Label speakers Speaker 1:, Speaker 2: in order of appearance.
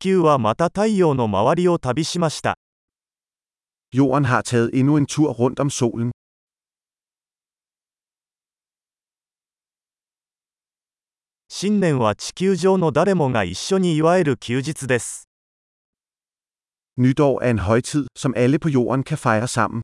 Speaker 1: 球はまた太陽の周りを旅しました。
Speaker 2: Jorden har taget endnu en tur rundt om solen.
Speaker 1: 新年は地球上の誰もが一緒に祝える休日です。
Speaker 2: Nytår er en højtid, som alle på jorden kan fejre sammen.